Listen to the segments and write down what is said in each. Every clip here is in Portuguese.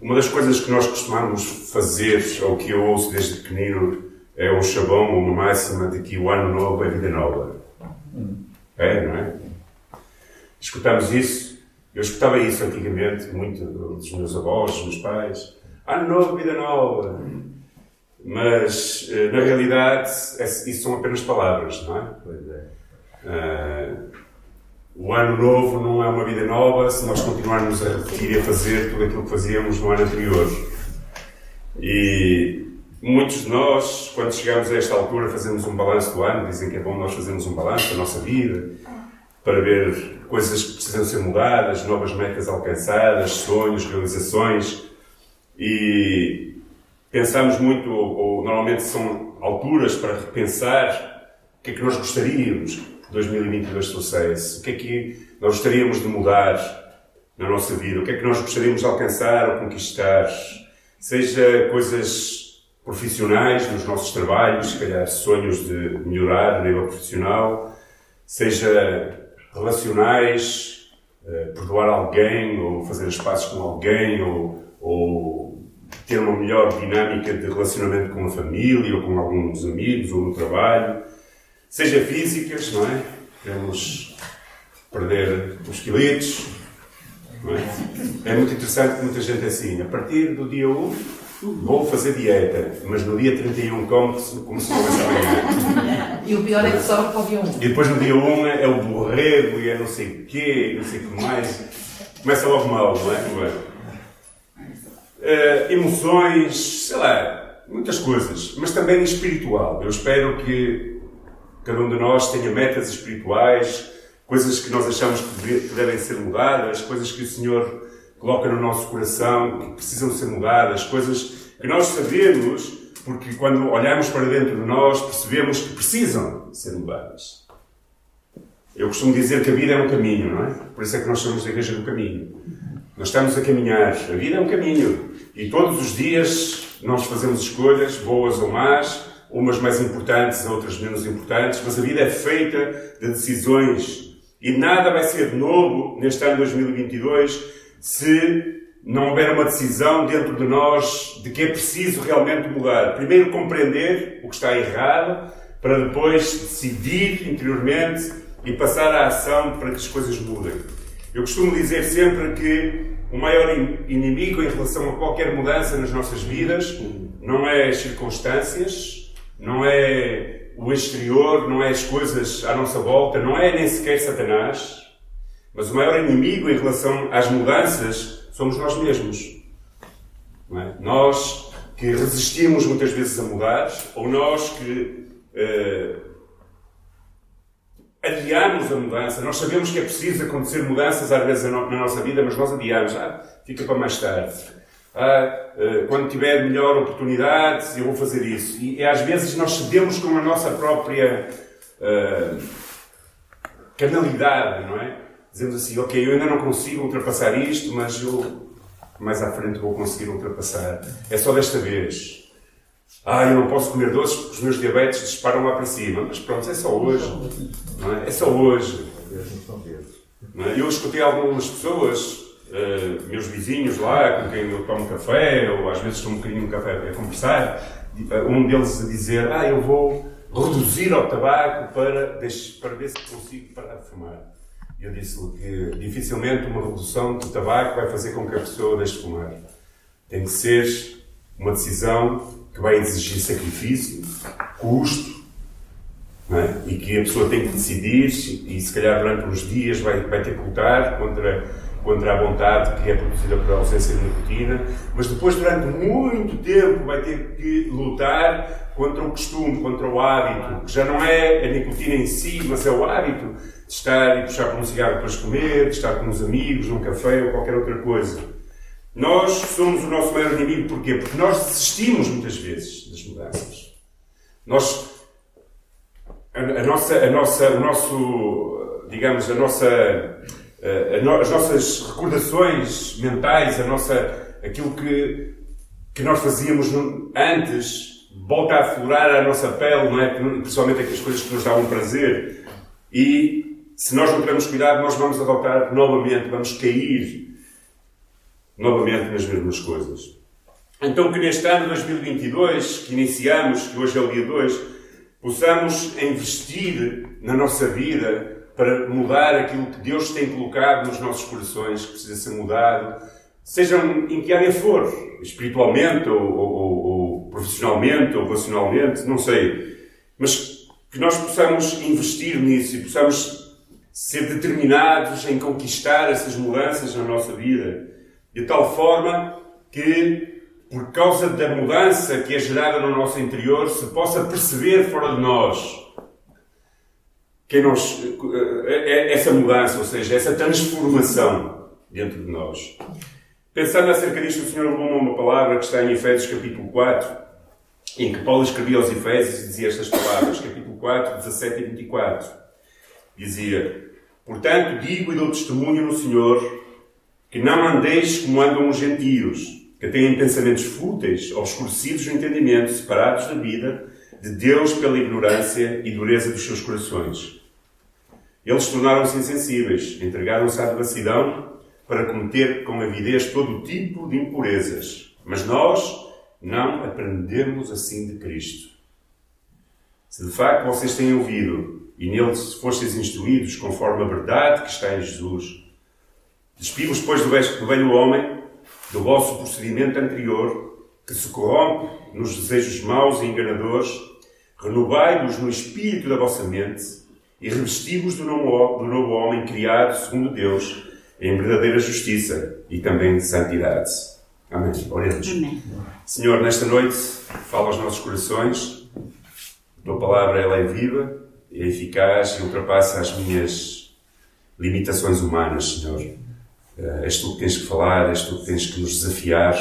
uma das coisas que nós costumamos fazer, ou que eu ouço desde pequenino, é um chabão, uma máxima de que o ano novo é vida nova. É, não é? Escutamos isso. Eu escutava isso antigamente, muito dos meus avós, dos meus pais. Ano novo, vida nova. Mas, eh, na realidade, isso são apenas palavras, não é? Pois é. Uh, o ano novo não é uma vida nova se nós continuarmos a repetir e a fazer tudo aquilo que fazíamos no ano anterior. E muitos de nós, quando chegamos a esta altura, fazemos um balanço do ano, dizem que é bom nós fazermos um balanço da nossa vida, para ver coisas que precisam ser mudadas, novas metas alcançadas, sonhos, realizações. E pensamos muito, ou, normalmente são alturas para repensar o que é que nós gostaríamos, 2022 sucesso? O que é que nós gostaríamos de mudar na nossa vida? O que é que nós gostaríamos de alcançar ou conquistar? Seja coisas profissionais nos nossos trabalhos, se calhar sonhos de melhorar a nível profissional, seja relacionais, uh, perdoar alguém ou fazer as pazes com alguém ou, ou ter uma melhor dinâmica de relacionamento com a família ou com alguns amigos ou no trabalho seja físicas, não é? Queremos perder os quiletes, não é? É muito interessante que muita gente é assim, a partir do dia 1 vou fazer dieta, mas no dia 31 como-se como se houvesse amanhã. E o pior é que só para o dia 1. E depois no dia 1 é o borrego e é não sei o quê, não sei o que mais. Começa logo mal, não é? Uh, emoções, sei lá, muitas coisas, mas também espiritual. Eu espero que cada um de nós tenha metas espirituais, coisas que nós achamos que devem ser mudadas, coisas que o Senhor coloca no nosso coração que precisam ser mudadas, coisas que nós sabemos, porque quando olhamos para dentro de nós percebemos que precisam ser mudadas. Eu costumo dizer que a vida é um caminho, não é? Por isso é que nós somos a Igreja do Caminho. Nós estamos a caminhar. A vida é um caminho. E todos os dias nós fazemos escolhas, boas ou más, umas mais importantes, outras menos importantes, mas a vida é feita de decisões e nada vai ser novo neste ano 2022 se não houver uma decisão dentro de nós de que é preciso realmente mudar. Primeiro compreender o que está errado, para depois decidir interiormente e passar à ação para que as coisas mudem. Eu costumo dizer sempre que o maior inimigo em relação a qualquer mudança nas nossas vidas não é as circunstâncias, não é o exterior, não é as coisas à nossa volta, não é nem sequer Satanás, mas o maior inimigo em relação às mudanças somos nós mesmos. É? Nós que resistimos muitas vezes a mudar, ou nós que uh, adiamos a mudança. Nós sabemos que é preciso acontecer mudanças às vezes na nossa vida, mas nós adiamos. Ah, fica para mais tarde ah, ah, quando tiver melhor oportunidade, eu vou fazer isso. E, e, às vezes nós cedemos com a nossa própria ah, canalidade, não é? Dizemos assim, ok, eu ainda não consigo ultrapassar isto, mas eu mais à frente vou conseguir ultrapassar. É só desta vez. Ah, eu não posso comer doces porque os meus diabetes disparam lá para cima. Mas pronto, é só hoje. Não é? é só hoje. Não é? Eu escutei algumas pessoas uh, meus vizinhos lá, com quem eu tomo café, ou às vezes tomo um bocadinho de café a conversar, uh, um deles a dizer, ah, eu vou reduzir ao tabaco para, para ver se consigo parar de fumar. E eu disse-lhe que dificilmente uma redução do tabaco vai fazer com que a pessoa deixe de fumar. Tem que ser uma decisão que vai exigir sacrifício, custo, é? e que a pessoa tem que decidir e se calhar durante uns dias vai, vai ter que lutar contra contra a vontade que é produzida por ausência de nicotina, mas depois, durante muito tempo, vai ter que lutar contra o costume, contra o hábito, que já não é a nicotina em si, mas é o hábito de estar e puxar por um cigarro depois de comer, de estar com os amigos, num café ou qualquer outra coisa. Nós somos o nosso maior inimigo, porquê? Porque nós desistimos muitas vezes das mudanças. Nós, a, a nossa, a nossa, o nosso, digamos, a nossa as nossas recordações mentais, a nossa, aquilo que, que nós fazíamos antes, volta a aflorar a nossa pele, não é? principalmente aquelas coisas que nos davam prazer. E se nós não tivermos cuidado, nós vamos adotar novamente, vamos cair novamente nas mesmas coisas. Então, que neste ano 2022, que iniciamos, que hoje é o dia 2, possamos investir na nossa vida para mudar aquilo que Deus tem colocado nos nossos corações, que precisa ser mudado, sejam em que área for, espiritualmente ou, ou, ou profissionalmente ou relacionalmente, não sei, mas que nós possamos investir nisso e possamos ser determinados em conquistar essas mudanças na nossa vida, de tal forma que, por causa da mudança que é gerada no nosso interior, se possa perceber fora de nós que nós, eh, eh, essa mudança, ou seja, essa transformação dentro de nós. Pensando acerca disto, o Senhor levou uma palavra que está em Efésios capítulo 4, em que Paulo escrevia aos Efésios e dizia estas palavras, capítulo 4, 17 e 24. Dizia, Portanto, digo e dou testemunho no Senhor, que não andeis como andam os gentios, que têm pensamentos fúteis, obscurecidos no entendimento, separados da vida, de Deus pela ignorância e dureza dos seus corações. Eles tornaram-se insensíveis, entregaram-se à devassidão para cometer com avidez todo o tipo de impurezas. Mas nós não aprendemos assim de Cristo. Se de facto vocês têm ouvido e nele fostes instruídos conforme a verdade que está em Jesus, despivos, pois, do velho homem, do vosso procedimento anterior, que se corrompe nos desejos maus e enganadores, renovai-vos no espírito da vossa mente e revesti-vos do novo, do novo homem criado segundo Deus, em verdadeira justiça e também santidade. Amém. Oremos. Amém. Senhor, nesta noite, fala aos nossos corações. A tua palavra ela é viva, é eficaz e ultrapassa as minhas limitações humanas, Senhor. Eh, és tu que tens que falar, és tu que tens que nos desafiar,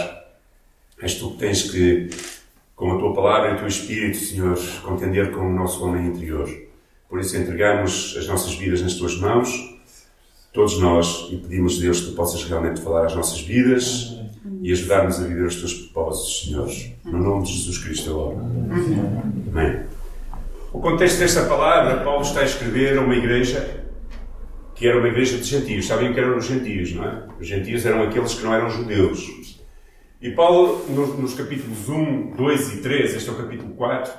és tu que tens que, com a tua palavra e o teu Espírito, Senhor, contender com o nosso homem interior. Por isso entregamos as nossas vidas nas tuas mãos todos nós e pedimos, Deus, que tu possas realmente falar às nossas vidas e ajudar-nos a viver os teus propósitos, Senhor. No nome de Jesus Cristo, eu oro. Amém. O contexto desta palavra, Paulo está a escrever a uma igreja que era uma igreja de gentios. Sabem que eram os gentios, não é? Os gentios eram aqueles que não eram judeus. E Paulo, nos, capítulos 1, 2 e 3, este é o capítulo 4,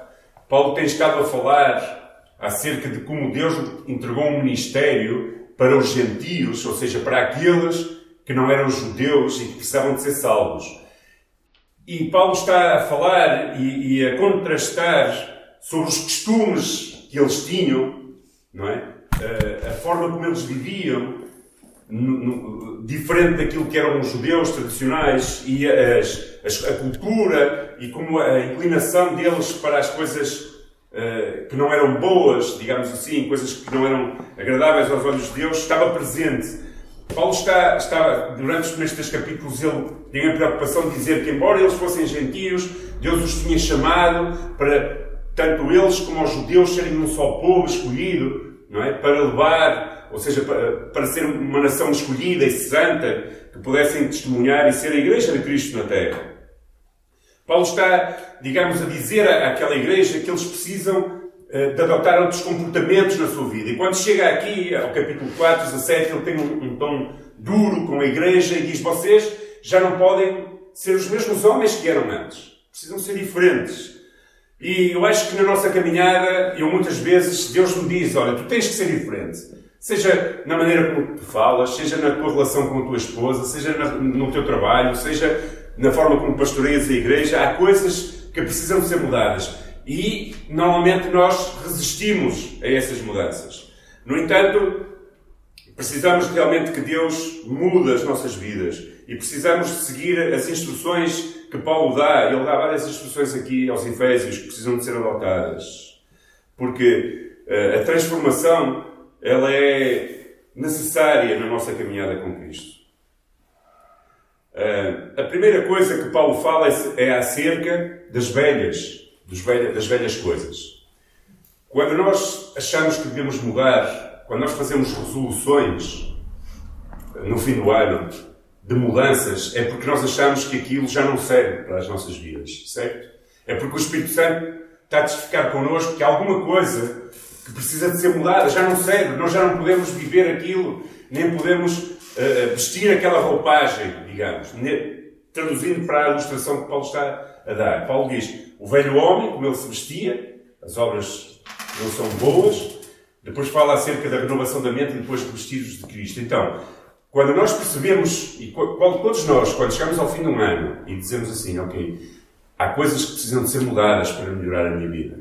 Paulo tem estado a falar acerca de como Deus entregou um ministério para os gentios, ou seja, para aqueles que não eram judeus e que precisavam de ser salvos. E Paulo está a falar e, e a contrastar sobre os costumes que eles tinham, não é? A, a forma como eles viviam, no, no, diferente daquilo que eram os judeus tradicionais e as, as, a cultura e como a inclinação deles para as coisas uh, que não eram boas, digamos assim, coisas que não eram agradáveis aos olhos de Deus, estava presente. Paulo está, está durante os primeiros três capítulos, ele tem a preocupação de dizer que, embora eles fossem gentios, Deus os tinha chamado para, tanto eles como os judeus, serem um só povo escolhido, não é? Para levar, ou seja, para, para ser uma nação escolhida e santa, que pudessem testemunhar e ser a igreja de Cristo na terra. Paulo está, digamos, a dizer àquela igreja que eles precisam eh, de adotar outros comportamentos na sua vida. E quando chega aqui, ao capítulo 4, 17, ele tem um, um tom duro com a igreja e diz: Vocês já não podem ser os mesmos homens que eram antes. Precisam ser diferentes. E eu acho que na nossa caminhada, eu muitas vezes, Deus me diz: Olha, tu tens que ser diferente. Seja na maneira como tu falas, seja na tua relação com a tua esposa, seja no teu trabalho, seja na forma como pastoreias a igreja, há coisas que precisam ser mudadas. E normalmente nós resistimos a essas mudanças. No entanto, precisamos realmente que Deus mude as nossas vidas e precisamos seguir as instruções que Paulo dá. Ele dá várias instruções aqui aos Efésios que precisam de ser adotadas. Porque uh, a transformação ela é necessária na nossa caminhada com Cristo. Uh, a primeira coisa que Paulo fala é, é acerca das velhas, das velhas coisas. Quando nós achamos que devemos mudar, quando nós fazemos resoluções no fim do ano de mudanças, é porque nós achamos que aquilo já não serve para as nossas vidas, certo? É porque o Espírito Santo está a testificar connosco que alguma coisa que precisa de ser mudada, já não serve, nós já não podemos viver aquilo, nem podemos uh, vestir aquela roupagem, digamos, traduzindo para a ilustração que Paulo está a dar. Paulo diz: o velho homem, como ele se vestia, as obras não são boas. Depois fala acerca da renovação da mente e depois de vestidos de Cristo. Então, quando nós percebemos, e quando todos nós, quando chegamos ao fim de um ano e dizemos assim, ok, há coisas que precisam de ser mudadas para melhorar a minha vida,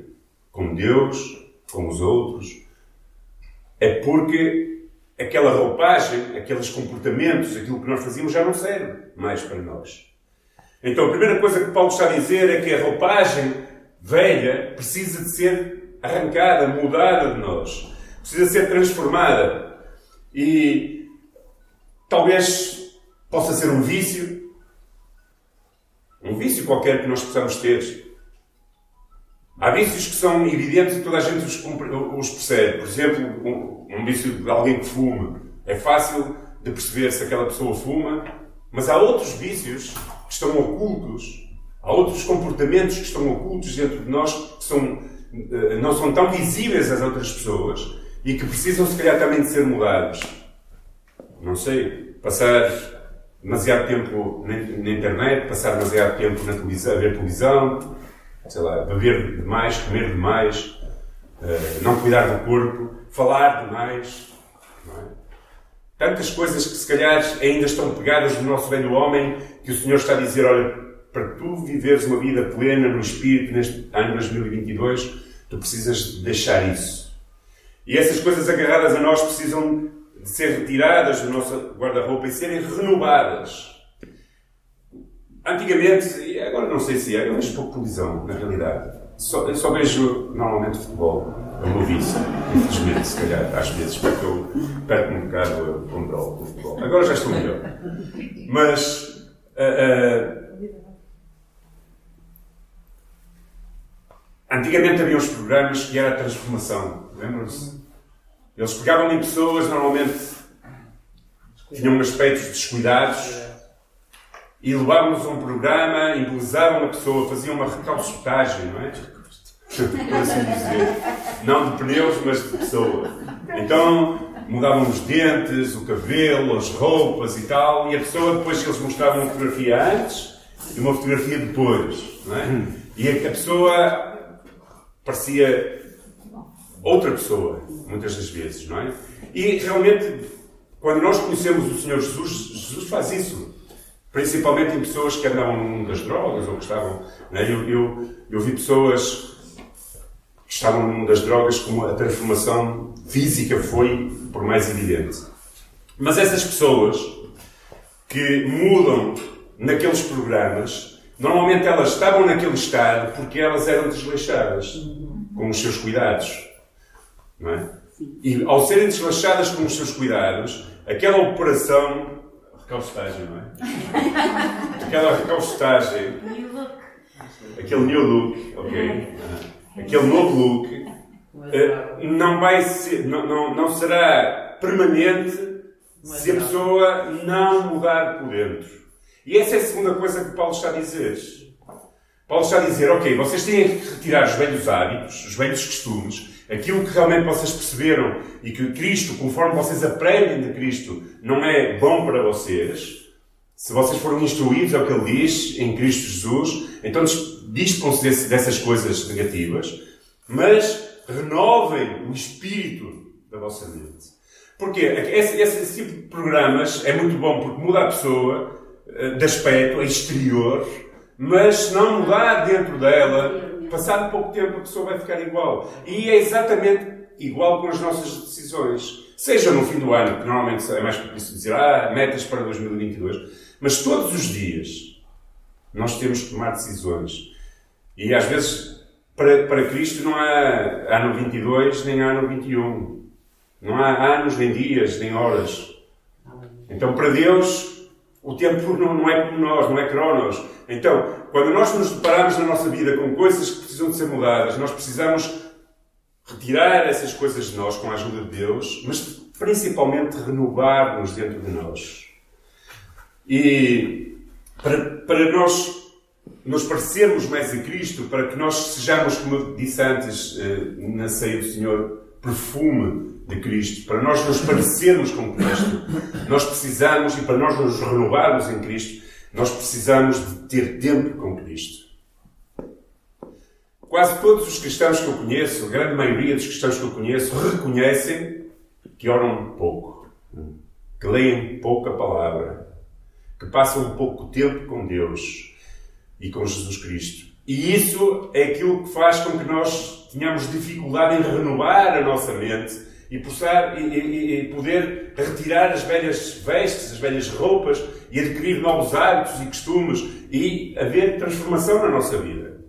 com Deus, com os outros, é porque aquela roupagem, aqueles comportamentos, aquilo que nós fazíamos já não serve mais para nós. Então a primeira coisa que Paulo está a dizer é que a roupagem velha precisa de ser arrancada, mudada de nós. Precisa ser transformada. E talvez possa ser um vício. Um vício qualquer que nós possamos ter. Há vícios que são evidentes e toda a gente os, os percebe. Por exemplo, um, um vício de alguém que fuma. É fácil de perceber se aquela pessoa fuma, mas há outros vícios que estão ocultos, há outros comportamentos que estão ocultos dentro de nós que são, eh, não são tão visíveis às outras pessoas e que precisam, se calhar, também de ser mudados. Não sei, passar demasiado tempo na, internet, passar demasiado tempo na televisão, a ver televisão, sei lá, beber demais, comer demais, eh, não cuidar do corpo, falar demais. É? Tantas coisas que se calhar ainda estão pegadas no nosso velho homem, que o Senhor está a dizer, olha, para tu viveres uma vida plena no Espírito neste ano 2022, tu precisas deixar isso. E essas coisas agarradas a nós precisam de ser retiradas do nosso guarda-roupa e serem renovadas. Antigamente, agora não sei se é, eu vejo pouco televisão, na realidade. Só, só vejo normalmente futebol. É meu vício, infelizmente, se calhar, às vezes, porque eu perco um bocado o controle do futebol. Agora já estou melhor. Mas. Uh, uh, antigamente havia uns programas que era a transformação. Lembram-se? Eles pegavam em pessoas, normalmente tinham aspectos descuidados e levavam-nos a um programa, embelezavam a pessoa, faziam uma recalcitragem, não é? Por assim dizer. Não de pneus, mas de pessoa. Então mudavam os dentes, o cabelo, as roupas e tal, e a pessoa depois eles mostravam uma fotografia antes e uma fotografia depois, não é? E a pessoa parecia outra pessoa, muitas das vezes, não é? E realmente, quando nós conhecemos o Senhor Jesus, Jesus faz isso. Principalmente em pessoas que andavam no mundo das drogas ou que estavam. É? Eu, eu, eu vi pessoas que estavam no mundo das drogas como a transformação física foi por mais evidente. Mas essas pessoas que mudam naqueles programas, normalmente elas estavam naquele estado porque elas eram desleixadas com os seus cuidados. Não é? E ao serem desleixadas com os seus cuidados, aquela operação recalcitagem, não é? Aquela recalcitagem. Aquele new look, ok? Aquele novo look uh, não vai ser, não, não, não será permanente se a pessoa não mudar por dentro. E essa é a segunda coisa que Paulo está a dizer. Paulo está a dizer, ok, vocês têm que retirar os velhos hábitos, os velhos costumes, aquilo que realmente vocês perceberam e que Cristo, conforme vocês aprendem de Cristo, não é bom para vocês, se vocês foram instruídos, é o que ele diz, em Cristo Jesus, então dispõem-se dessas coisas negativas, mas renovem o espírito da vossa mente. Porque esse, esse tipo de programas é muito bom porque muda a pessoa eh, de aspecto, exterior, mas se não mudar dentro dela, passado pouco tempo a pessoa vai ficar igual. E é exatamente igual com as nossas decisões. Seja no fim do ano, que normalmente é mais propício dizer, ah, metas para 2022. Mas todos os dias nós temos que tomar decisões. E às vezes, para, para Cristo, não há ano 22 nem ano 21. Não há anos, nem dias, nem horas. Então, para Deus, o tempo não, não é como nós, não é cronos. Então, quando nós nos deparamos na nossa vida com coisas que precisam de ser mudadas, nós precisamos retirar essas coisas de nós com a ajuda de Deus, mas principalmente renovar-nos dentro de nós. E para, para nós nos parecermos mais a Cristo, para que nós sejamos, como eu disse antes, eh, na ceia do Senhor, perfume de Cristo, para nós nos parecermos com Cristo, nós precisamos, e para nós nos renovarmos em Cristo, nós precisamos de ter tempo com Cristo. Quase todos os cristãos que eu conheço, a grande maioria dos cristãos que eu conheço, reconhecem que oram pouco, que leem pouca palavra, que passam pouco tempo com Deus e com Jesus Cristo. E isso é aquilo que faz com que nós tenhamos dificuldade em renovar a nossa mente e, e, poder retirar as velhas vestes, as velhas roupas e adquirir novos hábitos e costumes e haver transformação na nossa vida.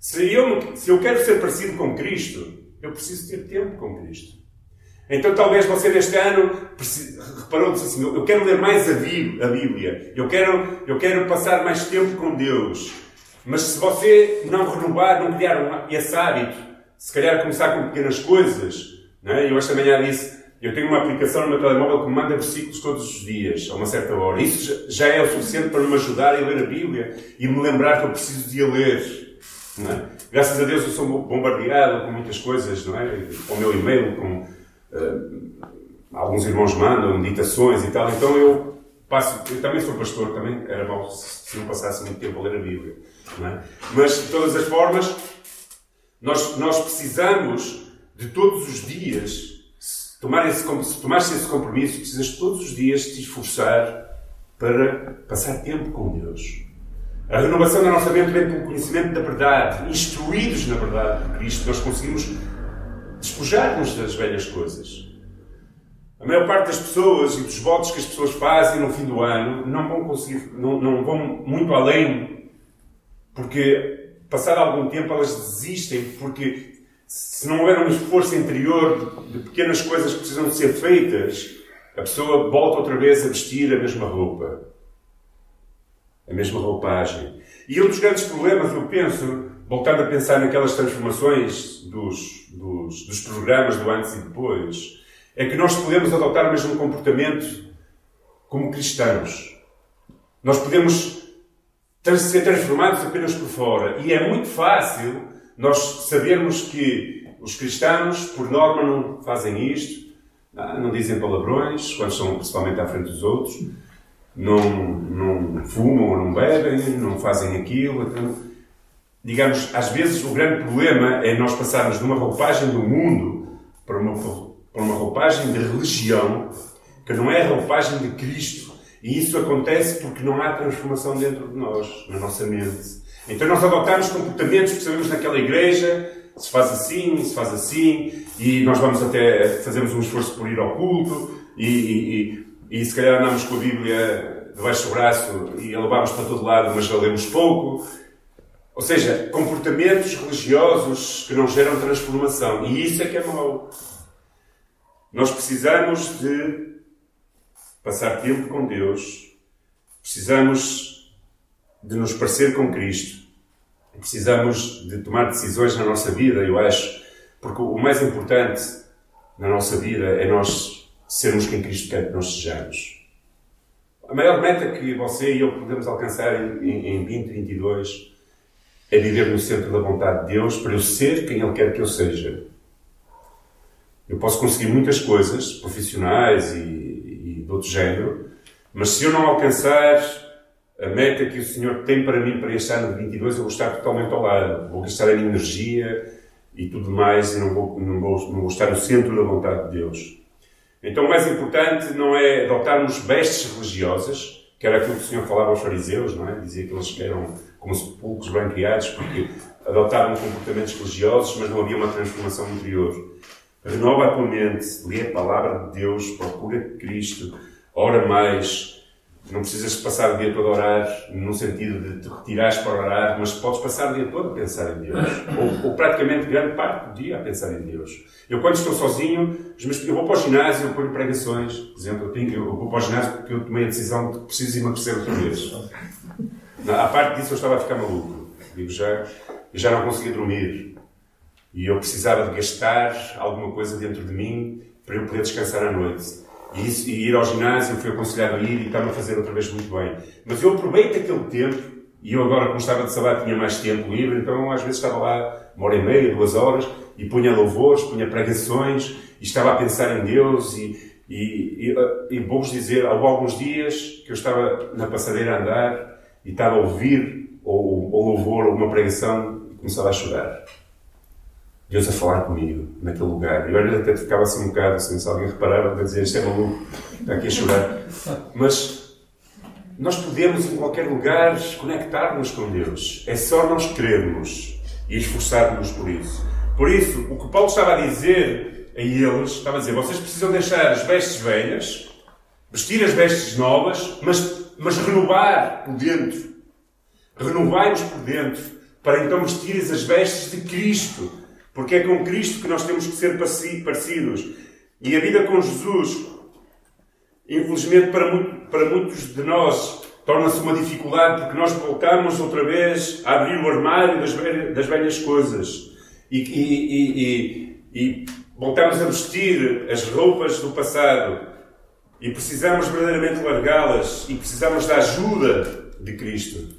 Se eu, se eu quero ser parecido com Cristo, eu preciso ter tempo com Cristo. Então talvez você neste ano reparou disse assim, eu quero ler mais a Bíblia, eu quero, eu quero passar mais tempo com Deus. Mas se você não renovar, não criar esse hábito, se calhar começar com pequenas coisas, não é? eu esta manhã disse, eu tenho uma aplicação no meu telemóvel que me manda versículos todos os dias, a uma certa hora. Isso já é o suficiente para me ajudar a ler a Bíblia e me lembrar que eu preciso de a ler. É? Graças a Deus eu sou bombardeado com muitas coisas, não é? Com o meu e-mail, com uh, alguns irmãos mandam meditações e tal. Então eu passo, eu também sou pastor, também era mal se não passasse muito tempo a ler a Bíblia. É? Mas de todas as formas, nós, nós precisamos de todos os dias tomar esse, se esse compromisso, precisas todos os dias te esforçar para passar tempo com Deus. A renovação da nossa mente vem pelo conhecimento da verdade. Instruídos na verdade de Cristo, nós conseguimos despojar-nos das velhas coisas. A maior parte das pessoas e dos votos que as pessoas fazem no fim do ano não vão conseguir, não, não vão muito além, porque passado algum tempo elas desistem, porque se não houver um esforço interior de pequenas coisas que precisam ser feitas, a pessoa volta outra vez a vestir a mesma roupa. A mesma roupagem. E um dos grandes problemas, eu penso, voltando a pensar naquelas transformações dos, dos, dos programas do antes e depois, é que nós podemos adotar o mesmo comportamento como cristãos. Nós podemos ser transformados apenas por fora. E é muito fácil nós sabermos que os cristãos, por norma, não fazem isto, ah, não dizem palavrões, quando estão principalmente à frente dos outros, não, não fumam ou não bebem, não fazem aquilo. Então, digamos, às vezes o grande problema é nós passarmos de uma roupagem do mundo para uma, para uma roupagem de religião que não é a roupagem de Cristo. E isso acontece porque não há transformação dentro de nós, na nossa mente. Então nós adotamos comportamentos que sabemos naquela igreja, se faz assim, se faz assim, e nós vamos até, fazemos um esforço por ir ao culto, e, e, e, e se calhar andamos com a Bíblia debaixo do braço e a levamos para todo lado, mas já lemos pouco. Ou seja, comportamentos religiosos que não geram transformação. E isso é que é mau. Nós precisamos de passar tempo com Deus. Precisamos de nos parecer com Cristo. Precisamos de tomar decisões na nossa vida, eu acho, porque o mais importante na nossa vida é nós sermos quem Cristo quer que nós sejamos. A maior meta que você e eu podemos alcançar em, em 2022 é viver no centro da vontade de Deus para eu ser quem Ele quer que eu seja. Eu posso conseguir muitas coisas profissionais e, de outro género, mas se eu não alcançar a meta que o Senhor tem para mim para este ano de 22, eu vou estar totalmente ao lado. Vou gastar a minha energia e tudo mais e não vou, não vou, não vou estar no centro da vontade de Deus. Então o mais importante não é adotarmos vestes religiosas, que era aquilo que o Senhor falava aos fariseus, não é? Dizia que eles eram como sepulcros criados, porque adotaram comportamentos religiosos, mas não havia uma transformação interior. Renova a tua mente, lê a palavra de Deus, procura Cristo, ora mais, não precisas passar o dia todo a orar, no sentido de te retirares para orar, mas podes passar o dia todo a pensar em Deus. Ou, ou praticamente grande parte do dia a pensar em Deus. Eu, quando estou sozinho, eu vou para o ginásio, eu ponho pregações. Por exemplo, eu, tenho, eu vou para o ginásio porque eu tomei a decisão de que preciso emagrecer outra vez. A parte disso, eu estava a ficar maluco. Digo já, já não conseguia dormir. E eu precisava de gastar alguma coisa dentro de mim para eu poder descansar à noite. E, isso, e ir ao ginásio, fui aconselhado a ir e estava a fazer outra vez muito bem. Mas eu aproveito aquele tempo, e eu agora, como estava de salário, tinha mais tempo livre, então às vezes estava lá uma hora e meia, duas horas, e punha louvores, punha pregações, e estava a pensar em Deus, e, e, e, e vou-vos dizer, houve alguns dias que eu estava na passadeira a andar, e estava a ouvir ou, ou louvor, ou uma pregação, e começava a chorar. Deus a falar comigo, naquele lugar. E eu até ficava assim um bocado, assim, se alguém reparava, a dizer, isto é maluco, está aqui a chorar. Mas nós podemos, em qualquer lugar, conectar-nos com Deus. É só nós querermos e esforçarmos por isso. Por isso, o que Paulo estava a dizer a eles, estava a dizer, vocês precisam deixar as vestes velhas, vestir as vestes novas, mas, mas renovar por dentro. Renovai-nos por dentro, para então vestir as vestes de Cristo. Porque é com Cristo que nós temos que ser parecidos. E a vida com Jesus Infelizmente, para, muito, para muitos de nós, torna-se uma dificuldade porque nós voltamos outra vez a abrir o armário das, velhas, das velhas coisas e, e, e, e, voltamos a vestir as roupas do passado e precisamos verdadeiramente largá-las e precisamos da ajuda de Cristo.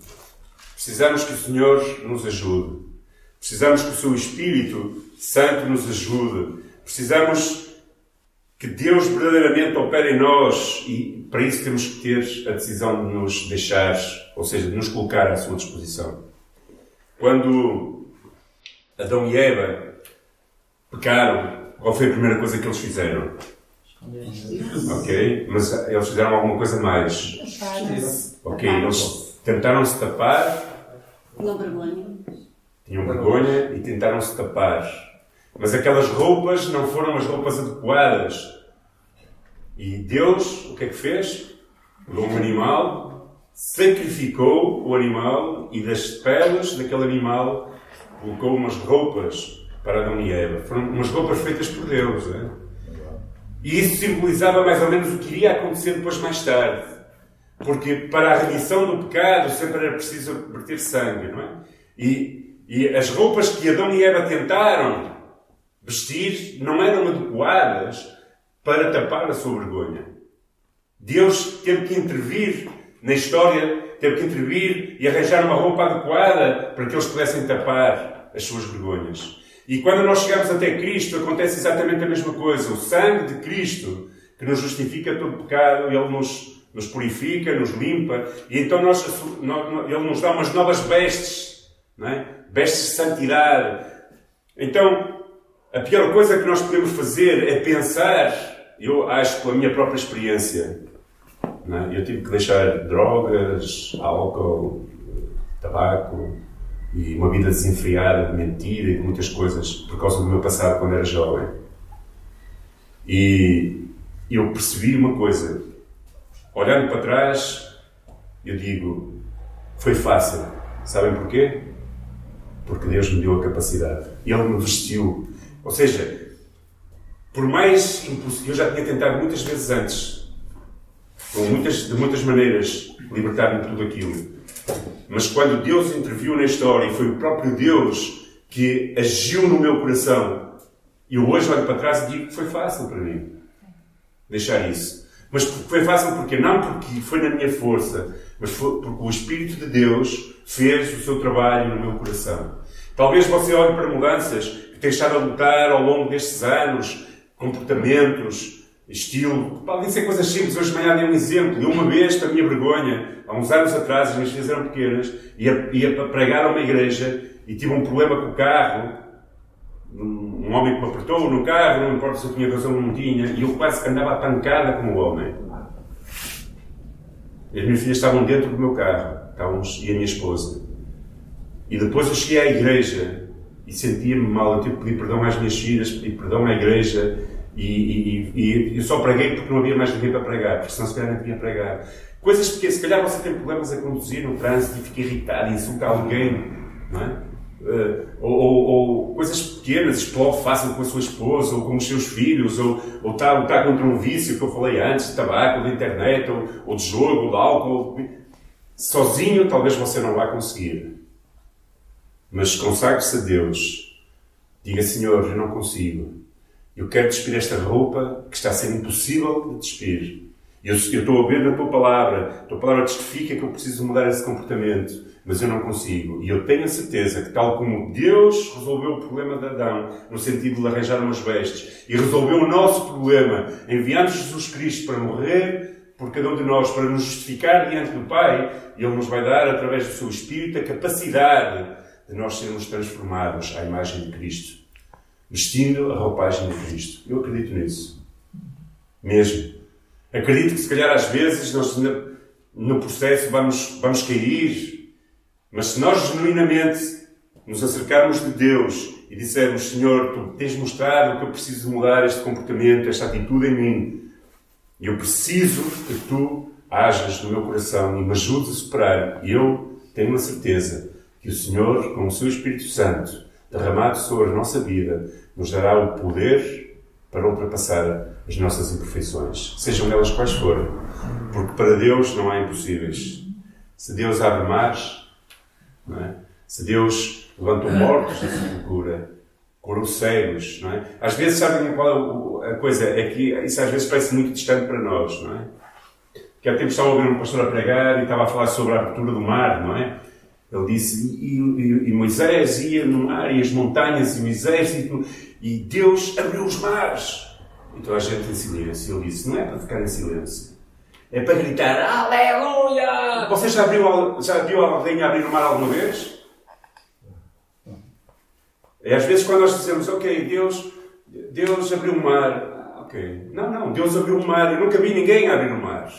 Precisamos que o Senhor nos ajude. Precisamos que o seu Espírito Santo nos ajude. Precisamos que Deus verdadeiramente opere em nós e para isso temos que ter a decisão de nos deixar, ou seja, de nos colocar à sua disposição. Quando Adão e Eva pecaram, qual foi a primeira coisa que eles fizeram? Ok, mas eles fizeram alguma coisa mais. Ok, eles tentaram se tapar. Tinham vergonha. Tinham vergonha e tentaram se tapar. Mas aquelas roupas não foram as roupas adequadas. E Deus, o que é que fez? Pegou um animal, sacrificou o animal e das peles daquele animal colocou umas roupas para Adão e Eva. Foram umas roupas feitas por Deus. É? E isso simbolizava mais ou menos o que iria acontecer depois mais tarde. Porque para a remissão do pecado sempre era preciso verter sangue, não é? E, e as roupas que Adão e Eva tentaram vestir não eram adequadas para tapar a sua vergonha. Deus teve que intervir na história, teve que intervir e arranjar uma roupa adequada para que eles pudessem tapar as suas vergonhas. E quando nós chegamos até Cristo, acontece exatamente a mesma coisa. O sangue de Cristo, que nos justifica todo pecado, Ele nos, nos purifica, nos limpa, e então nós, Ele nos dá umas novas vestes, não é? vestes de santidade. Então, a pior coisa que nós podemos fazer é pensar, eu acho pela minha própria experiência, é? eu tive que deixar drogas, álcool, tabaco e uma vida desenfreada de mentira e de muitas coisas por causa do meu passado quando era jovem. E eu percebi uma coisa. Olhando para trás, eu digo: foi fácil. Sabem porquê? Porque Deus me deu a capacidade. Ele me vestiu ou seja, por mais impossível, eu já tinha tentado muitas vezes antes, muitas, de muitas maneiras, libertar-me de tudo aquilo. Mas quando Deus interviu na história e foi o próprio Deus que agiu no meu coração, eu hoje olho para trás e digo que foi fácil para mim deixar isso. Mas foi fácil porque não porque foi na minha força, mas porque o Espírito de Deus fez o seu trabalho no meu coração. Talvez você olhe para mudanças que tem estado a lutar ao longo destes anos, comportamentos, estilo. Podem ser coisas simples. Hoje de manhã dei um exemplo. Eu, uma vez, para a minha vergonha, há uns anos atrás, as minhas filhas eram pequenas, ia, ia pregar a uma igreja e tive um problema com o carro. Um homem que me apertou no carro, não importa se eu tinha razão ou não tinha, e eu quase que andava a pancada como o homem. As minhas filhas estavam dentro do meu carro, e a minha esposa. E depois eu cheguei à igreja e sentia-me mal. Eu tive que pedir perdão às minhas filhas, pedir perdão à igreja e, e, e, eu só preguei porque não havia mais ninguém para pregar, porque senão se calhar não tinha pregar. Coisas que se calhar você tem problemas a conduzir no trânsito e fica irritado e insulta alguém, não é? Uh, ou, ou, ou, coisas pequenas, explode fácil com a sua esposa ou com os seus filhos, ou, ou está, está contra um vício que eu falei antes, de tabaco, de internet, ou, ou de jogo, ou de álcool. Sozinho talvez você não vá conseguir. Mas consagre-se a Deus. Diga, Senhor, eu não consigo. Eu quero despir esta roupa que está a ser impossível de despir. Eu, eu estou a ver na tua palavra. A tua palavra testifica que eu preciso mudar esse comportamento. mas eu não consigo. E eu tenho a certeza que, tal como Deus resolveu o problema de Adão, no sentido de arranjar umas vestes, e resolveu o nosso problema, enviando Jesus Cristo para morrer por cada um de nós, para nos justificar diante do Pai, Ele nos vai dar, através do seu Espírito, a capacidade de nós sermos transformados à imagem de Cristo, vestindo a roupagem de Cristo. Eu acredito nisso. Mesmo. Acredito que, se calhar, às vezes, nós no processo vamos, vamos cair, mas se nós genuinamente nos acercarmos de Deus e dissermos, Senhor, tu tens mostrado que eu preciso mudar este comportamento, esta atitude em mim, e eu preciso que tu hajas no meu coração e me ajudes a superar, e eu tenho a certeza que o Senhor, com o seu Espírito Santo, derramado sobre a nossa vida, nos dará o poder para ultrapassar as nossas imperfeições, sejam elas quais forem, porque para Deus não há impossíveis. Se Deus abre mares, é? se Deus levanta mortos da sepultura, cura os cegos, não é? Às vezes, sabem qual é a coisa? É que isso às vezes parece muito distante para nós, não é? Que há tempo estava a ouvir um pastor a pregar e estava a falar sobre a abertura do mar, não é? Ele disse, e, e, e, Moisés ia no mar, e as montanhas, e o exército, e Deus abriu os mares. Então a gente em silêncio. Ele disse, não é para ficar em silêncio. É para gritar, Aleluia! Você já viu, já viu alguém abrir o mar alguma vez? E às vezes quando nós dizemos, ok, Deus, Deus abriu o mar. Ok. Não, não, Deus abriu o mar. Eu nunca vi ninguém abrir o mar.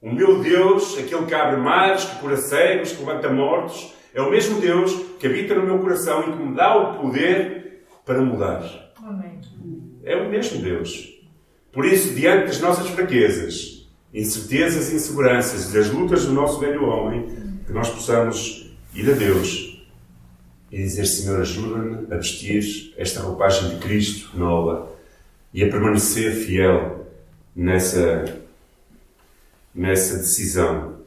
O meu Deus, aquele que abre mares, que cura cegos, que levanta mortos, é o mesmo Deus que habita no meu coração e que me dá o poder para mudar. Amém. É o mesmo Deus. Por isso, diante das nossas fraquezas, incertezas e inseguranças e das lutas do nosso velho homem, que nós possamos ir a Deus e dizer: Senhor, ajuda-me a vestir esta roupagem de Cristo nova e a permanecer fiel nessa nessa decisão.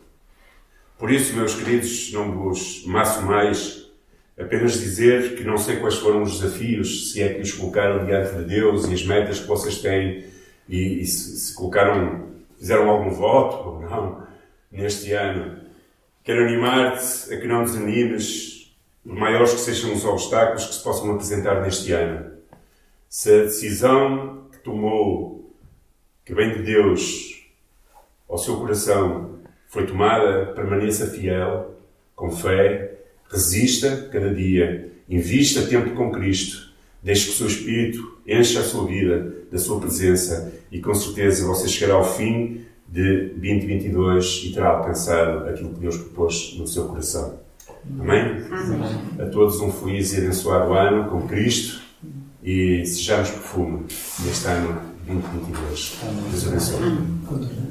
Por isso, meus queridos, não vos maço mais apenas dizer que não sei quais foram os desafios, se é que os colocaram diante de Deus e as metas que vocês têm e, e se, se, colocaram, fizeram algum voto ou não neste ano. Quero animar-te a que não desanimes, maiores que sejam os obstáculos que se possam apresentar neste ano. Se a decisão que tomou, que vem de Deus, ao seu coração foi tomada, permaneça fiel, com fé, resista cada dia, invista tempo com Cristo, deixe que o seu Espírito encha a sua vida da sua presença e com certeza você chegará ao fim de 2022 e terá alcançado aquilo que Deus propôs no seu coração. Amém? Amém. A todos um feliz e abençoado ano com Cristo e sejamos perfume neste ano 2022. Deus abençoe.